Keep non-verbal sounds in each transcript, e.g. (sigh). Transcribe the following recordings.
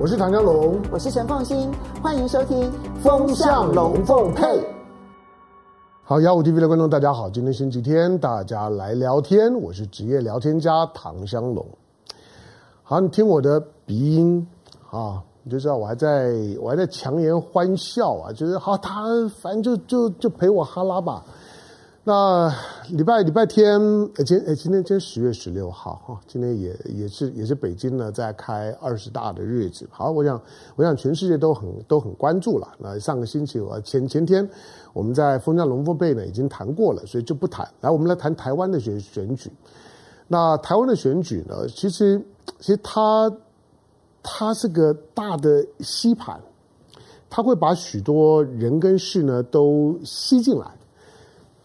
我是唐江龙，我是陈凤新，欢迎收听《风向龙凤配》。好，幺五 TV 的观众大家好，今天星期天，大家来聊天，我是职业聊天家唐香龙。好，你听我的鼻音啊，你就知道我还在我还在强颜欢笑啊，就是好，他反正就就就陪我哈拉吧。那礼拜礼拜天，呃，今呃今天今天十月十六号哈，今天也也是也是北京呢在开二十大的日子。好，我想我想全世界都很都很关注了。那上个星期我前前天我们在风向龙凤配呢已经谈过了，所以就不谈。来，我们来谈台湾的选选举。那台湾的选举呢，其实其实它它是个大的吸盘，它会把许多人跟事呢都吸进来。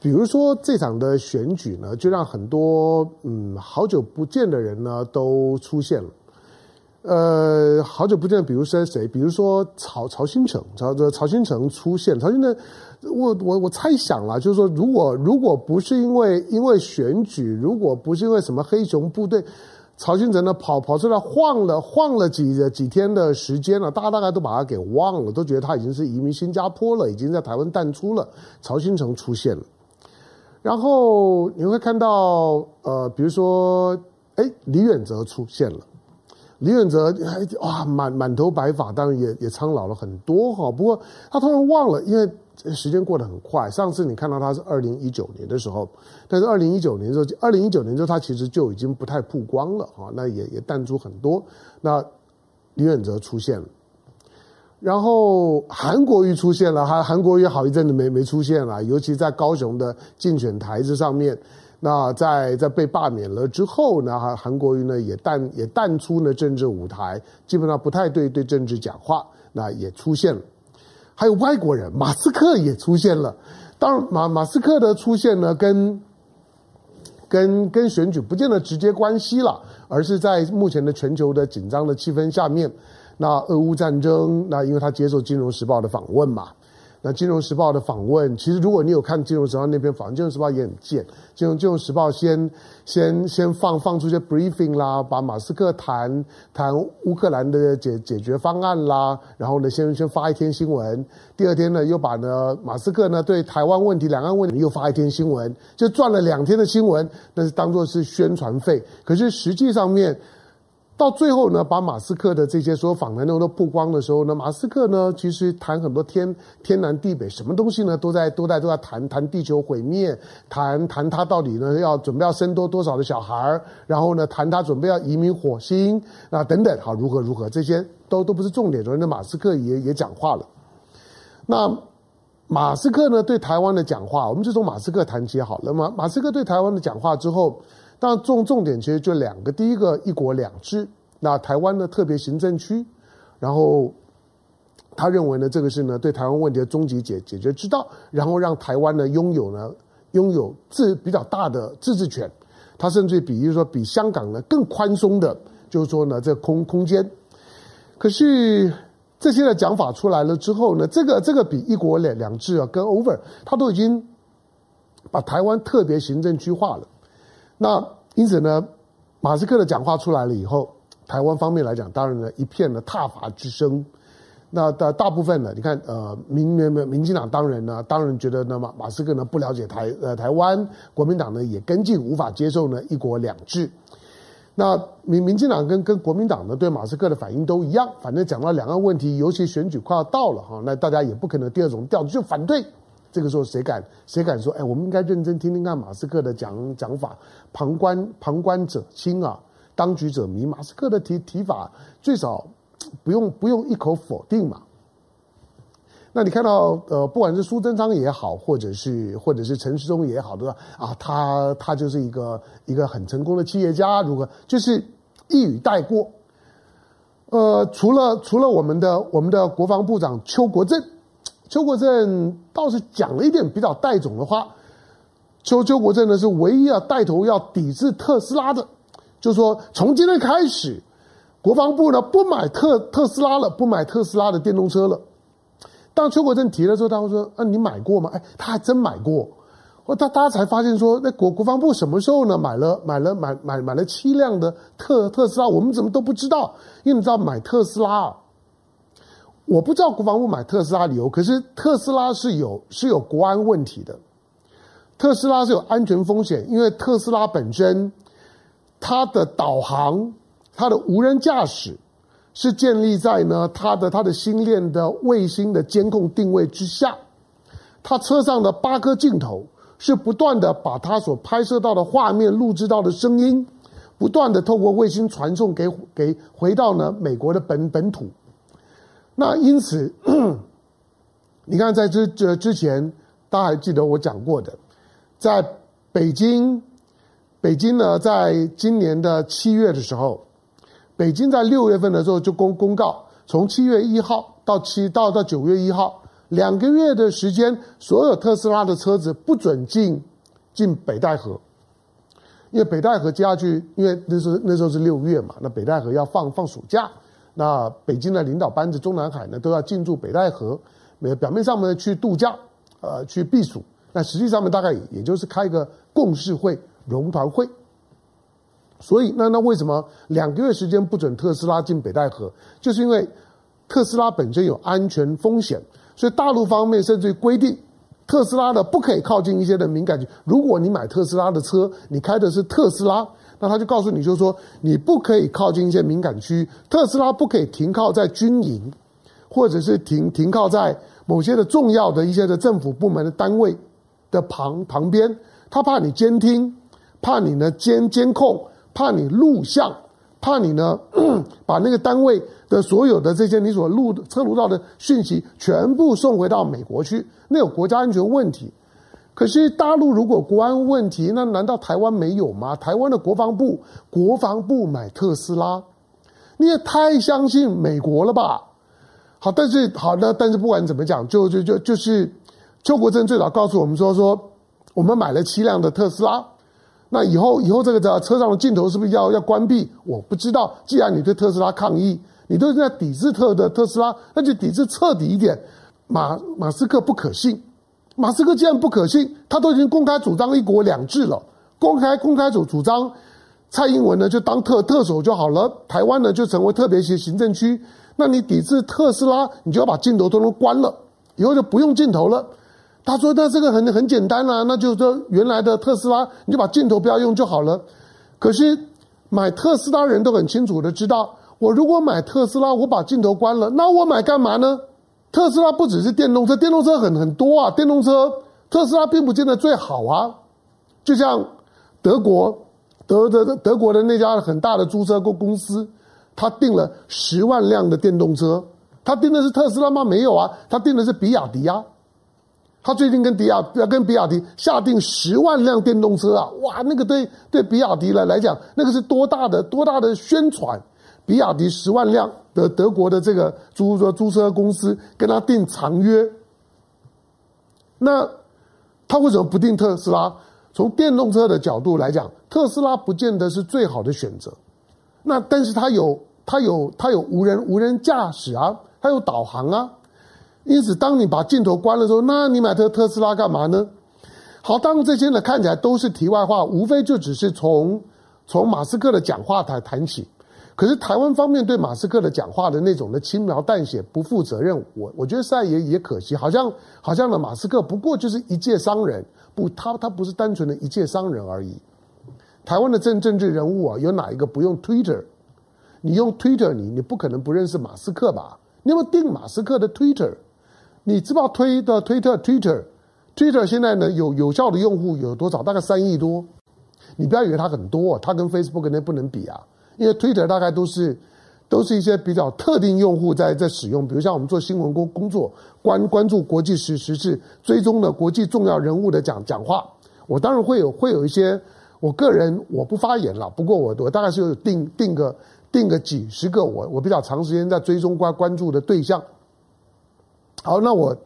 比如说这场的选举呢，就让很多嗯好久不见的人呢都出现了，呃，好久不见，比如说谁？比如说曹曹新成，曹这曹新成出现，曹新成，我我我猜想了，就是说，如果如果不是因为因为选举，如果不是因为什么黑熊部队，曹兴诚呢跑跑出来晃了晃了几几天的时间了，大家大概都把他给忘了，都觉得他已经是移民新加坡了，已经在台湾淡出了。曹新成出现了。然后你会看到，呃，比如说，哎，李远哲出现了。李远哲，哇，满满头白发，当然也也苍老了很多哈。不过他突然忘了，因为时间过得很快。上次你看到他是二零一九年的时候，但是二零一九年的时候，二零一九年之后他其实就已经不太曝光了哈。那也也淡出很多。那李远哲出现了。然后韩国瑜出现了，韩韩国瑜好一阵子没没出现了，尤其在高雄的竞选台子上面。那在在被罢免了之后呢，韩韩国瑜呢也淡也淡出了政治舞台，基本上不太对对政治讲话。那也出现了，还有外国人，马斯克也出现了。当然马马斯克的出现呢，跟跟跟选举不见得直接关系了，而是在目前的全球的紧张的气氛下面。那俄乌战争，那因为他接受《金融时报》的访问嘛，那《金融时报》的访问，其实如果你有看《金融时报》那篇访问，《金融时报》也很贱，《金融金融时报》先先先放放出些 briefing 啦，把马斯克谈谈乌克兰的解解决方案啦，然后呢，先先发一天新闻，第二天呢，又把呢马斯克呢对台湾问题、两岸问题又发一天新闻，就赚了两天的新闻，那是当做是宣传费，可是实际上面。到最后呢，把马斯克的这些所有访谈内容都曝光的时候呢，马斯克呢其实谈很多天天南地北，什么东西呢都在都在都在谈谈地球毁灭，谈谈他到底呢要准备要生多多少的小孩儿，然后呢谈他准备要移民火星啊等等，好如何如何这些都都不是重点，所以那马斯克也也讲话了。那马斯克呢对台湾的讲话，我们就从马斯克谈起好了嘛。马斯克对台湾的讲话之后。但重重点其实就两个，第一个一国两制，那台湾的特别行政区，然后他认为呢，这个是呢对台湾问题的终极解解决之道，然后让台湾呢拥有呢拥有自比较大的自治权，他甚至比如说比香港呢更宽松的，就是说呢这空空间。可是这些的讲法出来了之后呢，这个这个比一国两两制啊跟 over，他都已经把台湾特别行政区划了。那因此呢，马斯克的讲话出来了以后，台湾方面来讲，当然呢一片的挞伐之声。那大大部分呢，你看呃，民民民进党当然呢，当然觉得呢马马斯克呢不了解台呃台湾，国民党呢也跟进无法接受呢一国两制。那民民进党跟跟国民党呢对马斯克的反应都一样，反正讲到两岸问题，尤其选举快要到了哈，那大家也不可能第二种调子就反对。这个时候谁敢谁敢说？哎，我们应该认真听听看马斯克的讲讲法。旁观旁观者清啊，当局者迷。马斯克的提提法最少 (tsk) 不用不用一口否定嘛。那你看到呃，不管是苏贞昌也好，或者是或者是陈时中也好，对吧？啊，他他就是一个一个很成功的企业家，如何就是一语带过。呃，除了除了我们的我们的国防部长邱国正。邱国正倒是讲了一点比较带种的话，邱邱国正呢是唯一要带头要抵制特斯拉的，就说从今天开始，国防部呢不买特特斯拉了，不买特斯拉的电动车了。当邱国正提了之后，他会说：“啊，你买过吗？”哎，他还真买过。我他大家才发现说，那国国防部什么时候呢买了买了买买买了七辆的特特斯拉？我们怎么都不知道？因为你知道买特斯拉。啊我不知道国防部买特斯拉理由，可是特斯拉是有是有国安问题的，特斯拉是有安全风险，因为特斯拉本身它的导航、它的无人驾驶是建立在呢它的它的星链的卫星的监控定位之下，它车上的八颗镜头是不断的把它所拍摄到的画面、录制到的声音，不断的透过卫星传送给给回到呢美国的本本土。那因此，(clears throat) 你看，在这这之前，大家还记得我讲过的，在北京，北京呢，在今年的七月的时候，北京在六月份的时候就公公告，从七月一号到七到到九月一号两个月的时间，所有特斯拉的车子不准进进北戴河，因为北戴河接下去，因为那时候那时候是六月嘛，那北戴河要放放暑假。那北京的领导班子，中南海呢都要进驻北戴河，表面上呢去度假，呃，去避暑。那实际上面大概也就是开一个共识会、融团会。所以，那那为什么两个月时间不准特斯拉进北戴河？就是因为特斯拉本身有安全风险，所以大陆方面甚至规定特斯拉的不可以靠近一些的敏感区。如果你买特斯拉的车，你开的是特斯拉。那他就告诉你，就是说你不可以靠近一些敏感区，特斯拉不可以停靠在军营，或者是停停靠在某些的重要的一些的政府部门的单位的旁旁边，他怕你监听，怕你呢监监控，怕你录像，怕你呢 (clears throat) 把那个单位的所有的这些你所录测录到的讯息全部送回到美国去，那有国家安全问题。可是大陆如果国安问题，那难道台湾没有吗？台湾的国防部，国防部买特斯拉，你也太相信美国了吧？好，但是好的，但是不管怎么讲，就就就就是邱国正最早告诉我们说说，我们买了七辆的特斯拉，那以后以后这个车车上的镜头是不是要要关闭？我不知道。既然你对特斯拉抗议，你都在抵制特的特斯拉，那就抵制彻底一点。马马斯克不可信。马斯克既然不可信，他都已经公开主张一国两制了，公开公开主主张，蔡英文呢就当特特首就好了，台湾呢就成为特别行行政区。那你抵制特斯拉，你就要把镜头都能关了，以后就不用镜头了。他说：“那这个很很简单啊，那就是说原来的特斯拉，你就把镜头不要用就好了。”可是买特斯拉人都很清楚的知道，我如果买特斯拉，我把镜头关了，那我买干嘛呢？特斯拉不只是电动车，电动车很很多啊。电动车特斯拉并不见得最好啊。就像德国德德德国的那家很大的租车公公司，他订了十万辆的电动车，他订的是特斯拉吗？没有啊，他订的是比亚迪啊。他最近跟比亚跟比亚迪下订十万辆电动车啊，哇，那个对对比亚迪来来讲，那个是多大的多大的宣传。比亚迪十万辆的德国的这个租车租车公司跟他订长约，那他为什么不订特斯拉？从电动车的角度来讲，特斯拉不见得是最好的选择。那但是它有它有它有无人无人驾驶啊，它有导航啊。因此，当你把镜头关了之后，那你买特特斯拉干嘛呢？好，当然这些呢看起来都是题外话，无非就只是从从马斯克的讲话谈谈起。可是台湾方面对马斯克的讲话的那种的轻描淡写、不负责任，我我觉得实在也也可惜，好像好像呢，马斯克不过就是一介商人，不，他他不是单纯的一介商人而已。台湾的政政治人物啊，有哪一个不用 Twitter？你用 Twitter，你你不可能不认识马斯克吧？你有没有订马斯克的 Twitter？你知道推的推特 Twitter？Twitter 现在呢有有效的用户有多少？大概三亿多。你不要以为它很多，它跟 Facebook 那不能比啊。因为 Twitter 大概都是都是一些比较特定用户在在使用，比如像我们做新闻工工作，关关注国际时时事，追踪的国际重要人物的讲讲话，我当然会有会有一些，我个人我不发言了，不过我我大概是有定定个定个几十个我我比较长时间在追踪关关注的对象。好，那我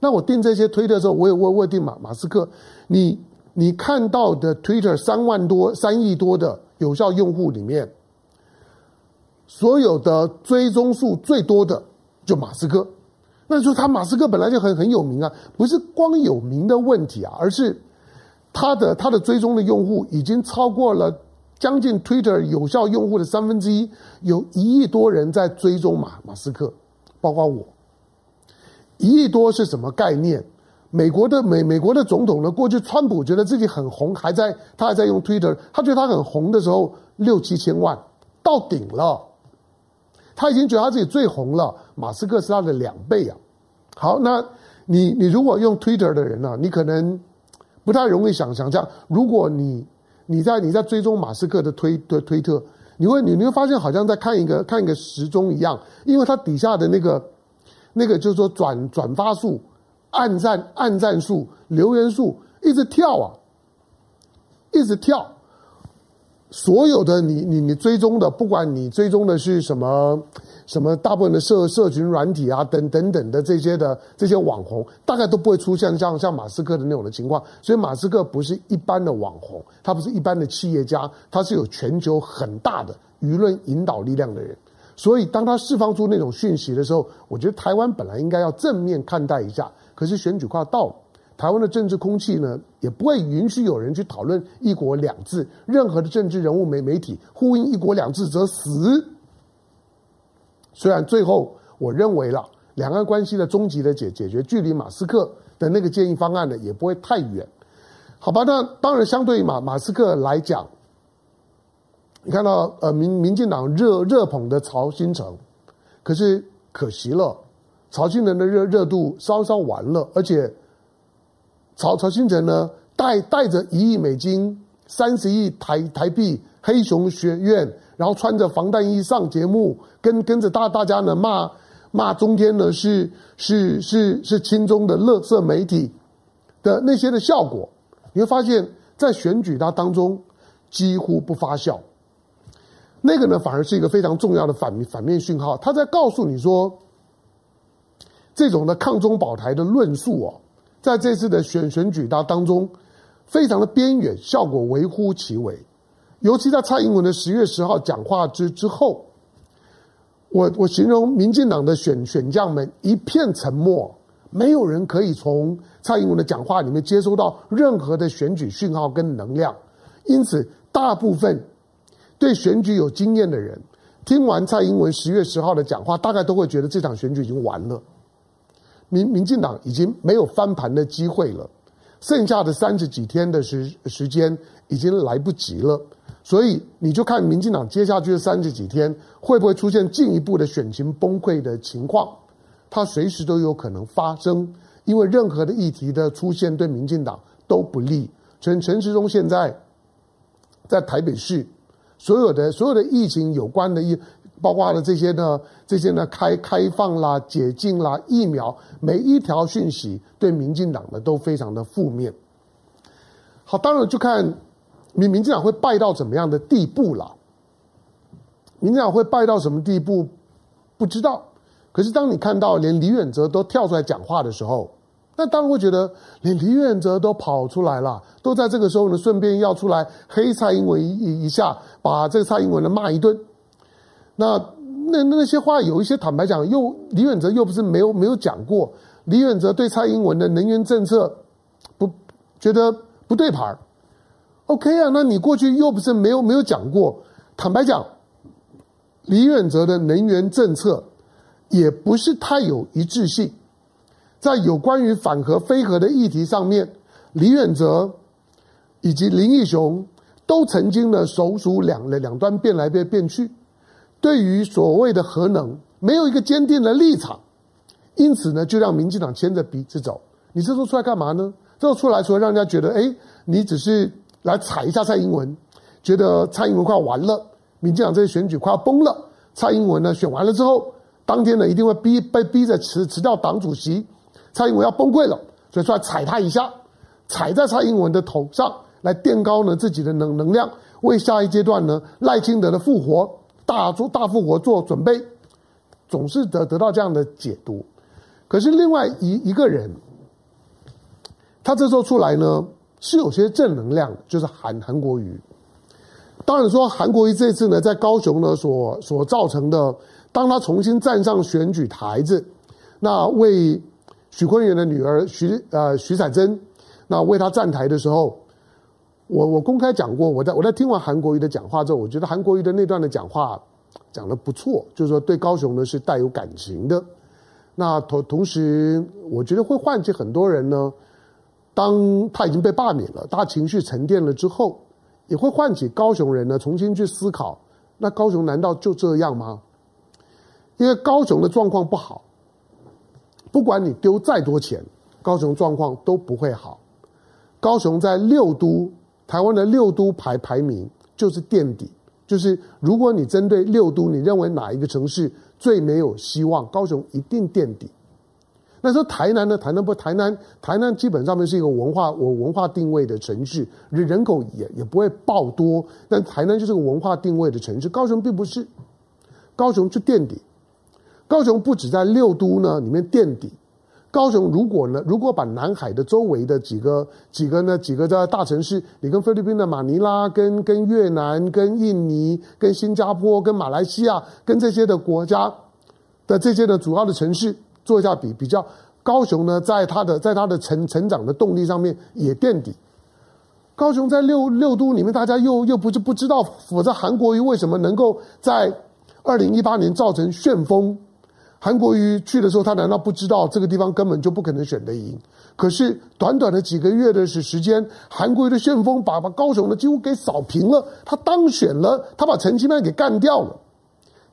那我定这些推特的时候，我也我我定马马斯克，你你看到的 Twitter 三万多三亿多的有效用户里面。所有的追踪数最多的就马斯克，那就他马斯克本来就很很有名啊，不是光有名的问题啊，而是他的他的追踪的用户已经超过了将近 Twitter 有效用户的三分之一，有一亿多人在追踪马马斯克，包括我，一亿多是什么概念？美国的美美国的总统呢？过去川普觉得自己很红，还在他还在用 Twitter，他觉得他很红的时候六七千万到顶了，他已经觉得他自己最红了。马斯克是他的两倍啊！好，那你你如果用 Twitter 的人呢、你可能不太容易想想象，如果你你在你在追踪马斯克的推的推特，你会你你会发现好像在看一个看一个时钟一样，因为他底下的那个那个就是说转转发数。按赞、按赞数、留言数一直跳啊，一直跳。所有的你、你、你追踪的，不管你追踪的是什么、什么，大部分的社社群软体啊，等等等的这些的这些网红，大概都不会出现像像马斯克的那种的情况。所以马斯克不是一般的网红，他不是一般的企业家，他是有全球很大的舆论引导力量的人。所以当他释放出那种讯息的时候，我觉得台湾本来应该要正面看待一下。可是选举快要到了，台湾的政治空气呢，也不会允许有人去讨论“一国两制”。任何的政治人物、媒媒体呼应“一国两制”则死。虽然最后我认为了两岸关系的终极的解解决，距离马斯克的那个建议方案呢，也不会太远。好吧，那当然相对于马马斯克来讲，你看到呃民民进党热热捧的曹新成，可是可惜了。曹新成的热热度稍稍完了，而且曹曹兴诚呢带带着一亿美金、三十亿台台币黑熊学院，然后穿着防弹衣上节目，跟跟着大大家呢骂骂中天呢是是是是亲中的乐色媒体的那些的效果，你会发现在选举它当中几乎不发酵，那个呢反而是一个非常重要的反反面讯号，他在告诉你说。这种的抗中保台的论述哦，在这次的选选举当当中，非常的边缘，效果微乎其微。尤其在蔡英文的十月十号讲话之之后，我我形容民进党的选选将们一片沉默，没有人可以从蔡英文的讲话里面接收到任何的选举讯号跟能量。因此，大部分对选举有经验的人，听完蔡英文十月十号的讲话，大概都会觉得这场选举已经完了。民民进党已经没有翻盘的机会了，剩下的三十几天的时时间已经来不及了，所以你就看民进党接下去的三十几天会不会出现进一步的选情崩溃的情况，它随时都有可能发生，因为任何的议题的出现对民进党都不利。陈陈时中现在在台北市，所有的所有的疫情有关的一。包括了这些呢，这些呢开开放啦、解禁啦、疫苗，每一条讯息对民进党呢都非常的负面。好，当然就看民民进党会败到怎么样的地步了。民进党会败到什么地步，不知道。可是当你看到连李远哲都跳出来讲话的时候，那当然会觉得连李远哲都跑出来了，都在这个时候呢，顺便要出来黑蔡英文一一下，把这个蔡英文呢骂一顿。那那那些话有一些坦白讲，又李远哲又不是没有没有讲过。李远哲对蔡英文的能源政策不觉得不对盘，OK 啊？那你过去又不是没有没有讲过。坦白讲，李远哲的能源政策也不是太有一致性，在有关于反核非核的议题上面，李远哲以及林义雄都曾经呢手足两两端变来变变去。对于所谓的核能，没有一个坚定的立场，因此呢，就让民进党牵着鼻子走。你这时候出来干嘛呢？这时候出来，除了让人家觉得，哎，你只是来踩一下蔡英文，觉得蔡英文快完了，民进党这些选举快要崩了。蔡英文呢，选完了之后，当天呢，一定会逼被逼着辞辞掉党主席，蔡英文要崩溃了，所以出来踩他一下，踩在蔡英文的头上，来垫高呢自己的能能量，为下一阶段呢赖清德的复活。大做大复活做准备，总是得得到这样的解读。可是另外一一个人，他这时候出来呢，是有些正能量，就是韩韩国瑜。当然说韩国瑜这次呢，在高雄呢所所造成的，当他重新站上选举台子，那为许昆源的女儿许呃许彩珍，那为他站台的时候。我我公开讲过，我在我在听完韩国瑜的讲话之后，我觉得韩国瑜的那段的讲话讲得不错，就是说对高雄呢是带有感情的。那同同时，我觉得会唤起很多人呢。当他已经被罢免了，大家情绪沉淀了之后，也会唤起高雄人呢重新去思考：那高雄难道就这样吗？因为高雄的状况不好，不管你丢再多钱，高雄状况都不会好。高雄在六都，台湾的六都排排名就是垫底，就是如果你针对六都，你认为哪一个城市最没有希望，高雄一定垫底。那说台南呢？台南不，台南台南基本上面是一个文化我文化定位的城市，人人口也也不会爆多，但台南就是个文化定位的城市。高雄并不是，高雄就垫底。高雄不止在六都呢里面垫底，高雄如果呢，如果把南海的周围的几个几个呢几个在大城市，你跟菲律宾的马尼拉、跟跟越南、跟印尼、跟新加坡、跟马来西亚、跟这些的国家的这些的主要的城市。做一下比比较，高雄呢，在它的在它的成成长的动力上面也垫底。高雄在六六都里面，大家又又不是不知道，否则韩国瑜为什么能够在二零一八年造成旋风？韩国瑜去的时候，他难道不知道这个地方根本就不可能选得赢？可是短短的几个月的时时间，韩国瑜的旋风把把高雄的几乎给扫平了，他当选了，他把陈其迈给干掉了。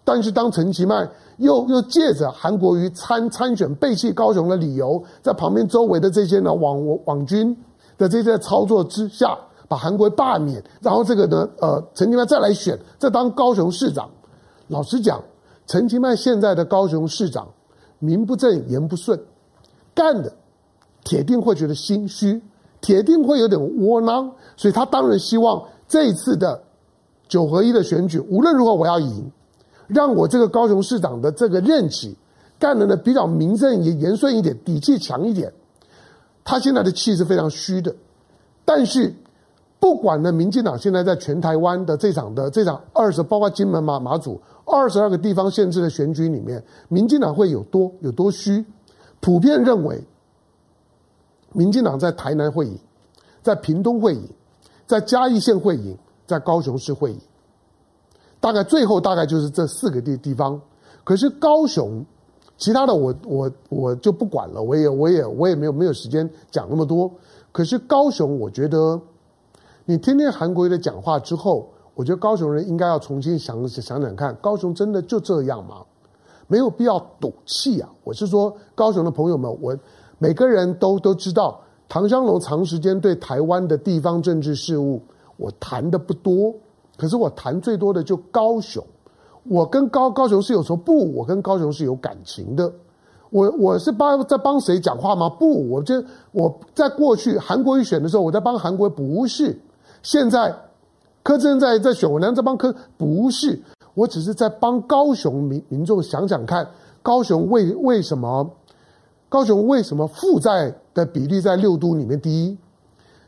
但是当陈其迈又又借着韩国瑜参参选背弃高雄的理由，在旁边周围的这些呢网网军的这些操作之下，把韩国瑜罢免，然后这个呢呃陈其迈再来选，再当高雄市长。老实讲，陈其迈现在的高雄市长名不正言不顺，干的铁定会觉得心虚，铁定会有点窝囊，所以他当然希望这一次的九合一的选举，无论如何我要赢。让我这个高雄市长的这个任期干的呢比较名正言言顺一点，底气强一点。他现在的气是非常虚的，但是不管呢，民进党现在在全台湾的这场的这场二十，包括金门马马祖二十二个地方县市的选举里面，民进党会有多有多虚？普遍认为，民进党在台南会赢，在屏东会赢，在嘉义县会赢，在高雄市会赢。大概最后大概就是这四个地地方，可是高雄，其他的我我我就不管了，我也我也我也没有没有时间讲那么多。可是高雄，我觉得你听听韩国瑜的讲话之后，我觉得高雄人应该要重新想想想看，高雄真的就这样吗？没有必要赌气啊！我是说，高雄的朋友们，我每个人都都知道，唐湘龙长时间对台湾的地方政治事务，我谈的不多。可是我谈最多的就高雄，我跟高高雄是有时候不，我跟高雄是有感情的。我我是帮在帮谁讲话吗？不，我这我在过去韩国瑜选的时候，我在帮韩国，不是。现在柯志恩在在选，我难道在帮柯？不是，我只是在帮高雄民民众想想看，高雄为为什么高雄为什么负债的比例在六都里面第一？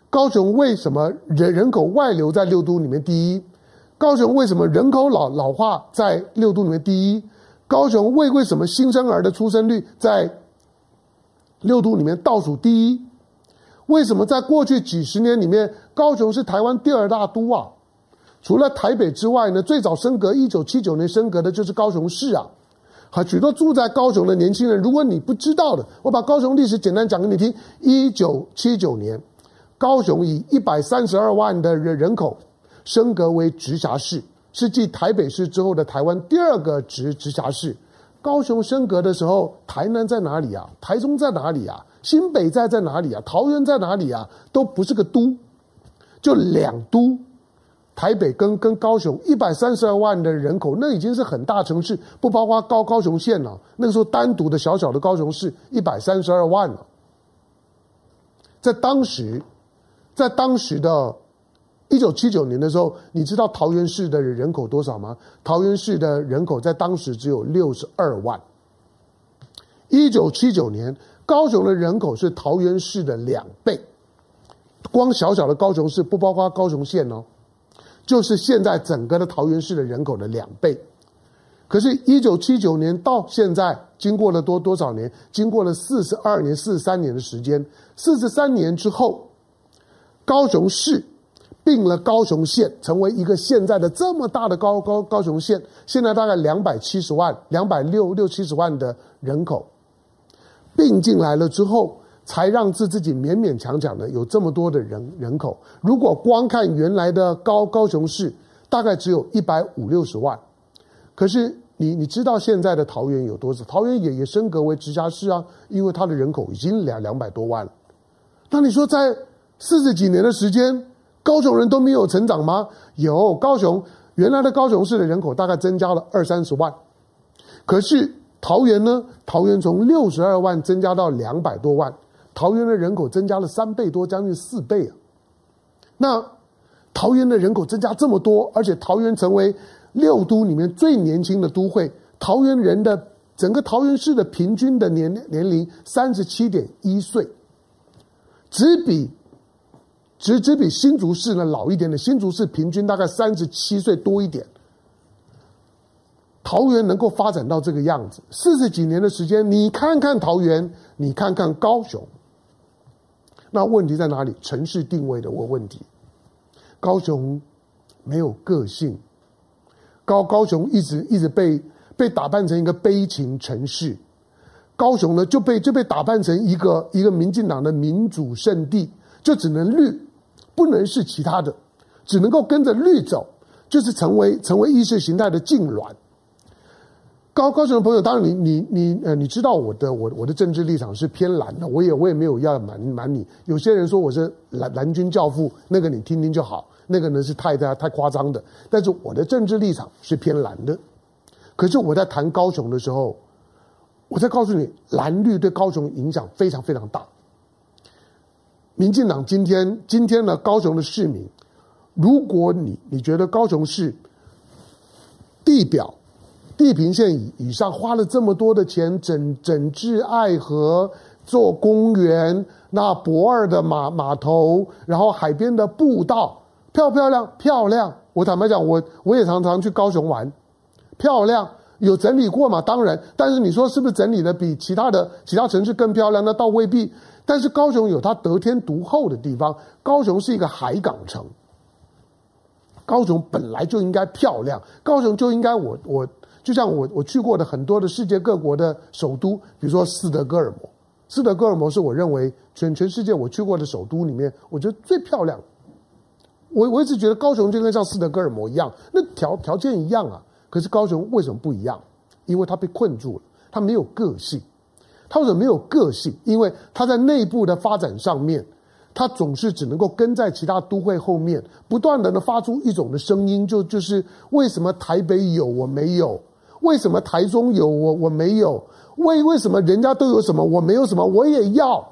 高雄为什么人人口外流在六都里面第一？高雄为什么人口老老化在六都里面第一？高雄为为什么新生儿的出生率在六都里面倒数第一？为什么在过去几十年里面，高雄是台湾第二大都啊？除了台北之外呢，最早升格一九七九年升格的就是高雄市啊。好，许多住在高雄的年轻人，如果你不知道的，我把高雄历史简单讲给你听：一九七九年，高雄以一百三十二万的人人口。升格为直辖市，是继台北市之后的台湾第二个直直辖市。高雄升格的时候，台南在哪里啊？台中在哪里啊？新北在在哪里啊？桃园在哪里啊？都不是个都，就两都。台北跟跟高雄一百三十二万的人口，那已经是很大城市，不包括高高雄县了。那个时候单独的小小的高雄市一百三十二万了。在当时，在当时的。一九七九年的时候，你知道桃园市的人口多少吗？桃园市的人口在当时只有六十二万。一九七九年，高雄的人口是桃园市的两倍，光小小的高雄市不包括高雄县哦，就是现在整个的桃园市的人口的两倍。可是，一九七九年到现在，经过了多多少年？经过了四十二年、四十三年的时间。四十三年之后，高雄市。并了高雄县，成为一个现在的这么大的高高高雄县，现在大概两百七十万、两百六六七十万的人口。并进来了之后，才让自自己勉勉强强的有这么多的人人口。如果光看原来的高高雄市，大概只有一百五六十万。可是你你知道现在的桃园有多少？桃园也也升格为直辖市啊，因为它的人口已经两两百多万了。那你说在四十几年的时间，高雄人都没有成长吗？有，高雄原来的高雄市的人口大概增加了二三十万，可是桃园呢？桃园从六十二万增加到两百多万。桃园的人口增加了三倍多，将近四倍啊！那桃园的人口增加这么多，而且桃园成为六都里面最年轻的都会，桃园人的整个桃园市的平均的年年龄三十七点一岁，只比只只比新竹市呢老一点的，新竹市平均大概三十七岁多一点。桃园能够发展到这个样子，四十几年的时间，你看看桃园，你看看高雄。那问题在哪里？城市定位的问问题。高雄没有个性，高高雄一直一直被被打扮成一个悲情城市。高雄呢就被就被打扮成一个一个民进党的民主圣地，就只能绿，不能是其他的，只能够跟着绿走，就是成为成为意识形态的痉挛。高高雄的朋友，当然你你你呃，你知道我的我我的政治立场是偏蓝的，我也我也没有要瞒瞒你。有些人说我是蓝蓝军教父，那个你听听就好，那个呢是太太太夸张的。但是我的政治立场是偏蓝的。可是我在谈高雄的时候，我在告诉你，蓝绿对高雄影响非常非常大。民进党今天今天呢，高雄的市民，如果你你觉得高雄市地表。地平线以以上花了这么多的钱整整治爱河，做公园，那博二的码码头，然后海边的步道，漂不漂亮？漂亮。我坦白讲，我我也常常去高雄玩，漂亮。有整理过吗？当然。但是你说是不是整理的比其他的其他城市更漂亮？那倒未必。但是高雄有它得天独厚的地方，高雄是一个海港城，高雄本来就应该漂亮，高雄就应该我我。就像我我去过的很多的世界各国的首都，比如说斯德哥尔摩，斯德哥尔摩是我认为全全世界我去过的首都里面，我觉得最漂亮。我我一直觉得高雄就跟像斯德哥尔摩一样，那条条件一样啊。可是高雄为什么不一样？因为它被困住了，它没有个性。它为什么没有个性？因为它在内部的发展上面。他总是只能够跟在其他都会后面，不断的呢发出一种的声音，就就是为什么台北有我没有？为什么台中有我我没有？为为什么人家都有什么我没有什么？我也要，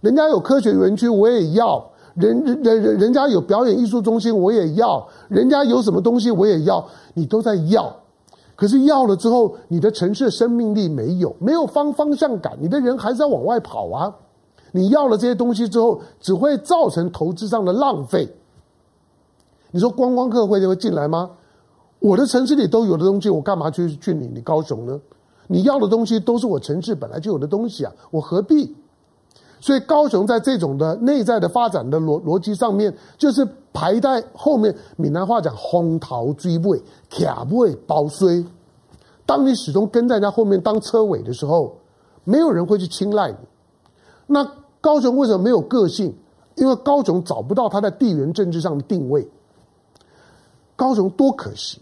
人家有科学园区我也要，人人人人家有表演艺术中心我也要，人家有什么东西我也要，你都在要，可是要了之后，你的城市生命力没有，没有方方向感，你的人还是要往外跑啊。你要了这些东西之后，只会造成投资上的浪费。你说观光客会就会进来吗？我的城市里都有的东西，我干嘛去去你你高雄呢？你要的东西都是我城市本来就有的东西啊，我何必？所以高雄在这种的内在的发展的逻逻辑上面，就是排在后面。闽南话讲“风头水尾，卡尾包衰”。当你始终跟在人家后面当车尾的时候，没有人会去青睐你。那。高雄为什么没有个性？因为高雄找不到它在地缘政治上的定位。高雄多可惜！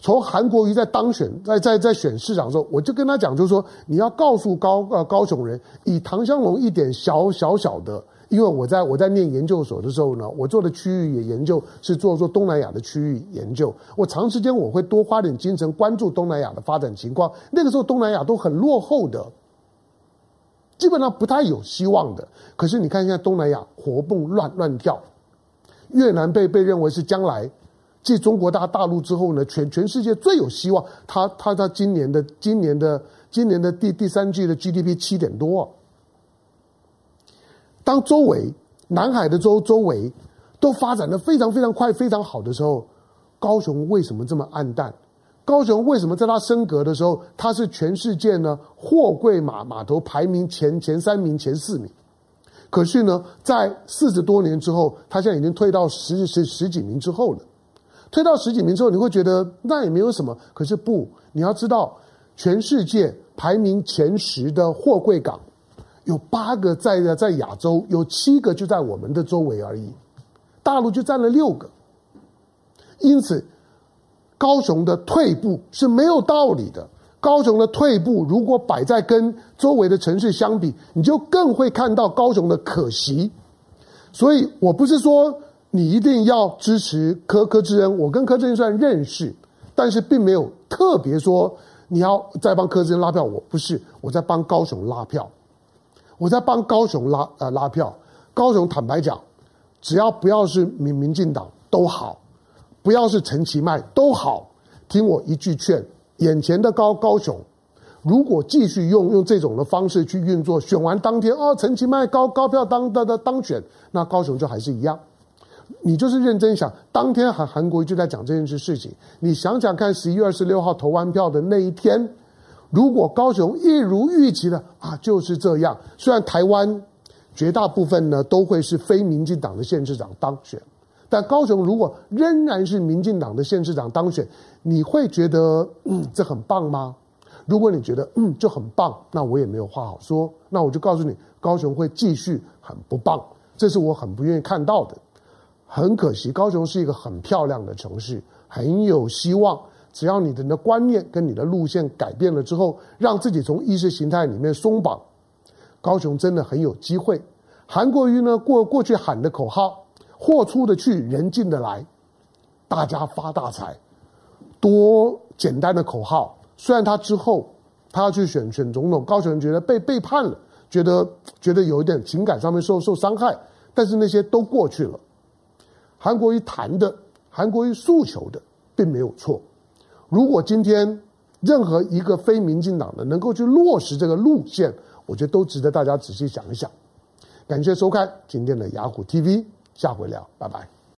从韩国瑜在当选，在在在选市长的时候，我就跟他讲，就是说你要告诉高呃高雄人，以唐湘龙一点小小小的，因为我在我在念研究所的时候呢，我做的区域也研究是做做东南亚的区域研究，我长时间我会多花点精神关注东南亚的发展情况。那个时候东南亚都很落后的。基本上不太有希望的。可是你看现在东南亚活蹦乱乱跳，越南被被认为是将来继中国大大陆之后呢，全全世界最有希望。他他他今年的今年的今年的第第三季的 GDP 七点多。当周围南海的周周围都发展的非常非常快、非常好的时候，高雄为什么这么暗淡？高雄为什么在它升格的时候，它是全世界呢货柜码码头排名前前三名、前四名？可是呢，在四十多年之后，它现在已经退到十十十几名之后了。退到十几名之后，你会觉得那也没有什么。可是不，你要知道，全世界排名前十的货柜港，有八个在在亚洲，有七个就在我们的周围而已，大陆就占了六个。因此，高雄的退步是没有道理的。高雄的退步，如果摆在跟周围的城市相比，你就更会看到高雄的可惜。所以我不是说你一定要支持柯柯志恩，我跟柯志恩算认识，但是并没有特别说你要再帮柯志恩拉票。我不是，我在帮高雄拉票，我在帮高雄拉呃拉票。高雄坦白讲，只要不要是民民进党都好，不要是陈其迈都好，听我一句劝。眼前的高高雄，如果继续用用这种的方式去运作，选完当天哦，陈其迈高高票当当当当选，那高雄就还是一样。你就是认真想，当天韩韩国瑜就在讲这件事事情，你想想看，十一月二十六号投完票的那一天，如果高雄一如预期的啊，就是这样。虽然台湾绝大部分呢都会是非民进党的县市长当选。但高雄如果仍然是民进党的县市长当选，你会觉得嗯这很棒吗？如果你觉得嗯就很棒，那我也没有话好说。那我就告诉你，高雄会继续很不棒，这是我很不愿意看到的。很可惜，高雄是一个很漂亮的城市，很有希望。只要你的你的观念跟你的路线改变了之后，让自己从意识形态里面松绑，高雄真的很有机会。韩国瑜呢过过去喊的口号。货出的去，人进的来，大家发大财，多简单的口号。虽然他之后他要去选选总统，高雄人觉得被背叛了，觉得觉得有一点情感上面受受伤害，但是那些都过去了。韩国瑜谈的，韩国瑜诉求的，并没有错。如果今天任何一个非民进党的能够去落实这个路线，我觉得都值得大家仔细想一想。感谢收看今天的雅虎 TV。下回聊，拜拜。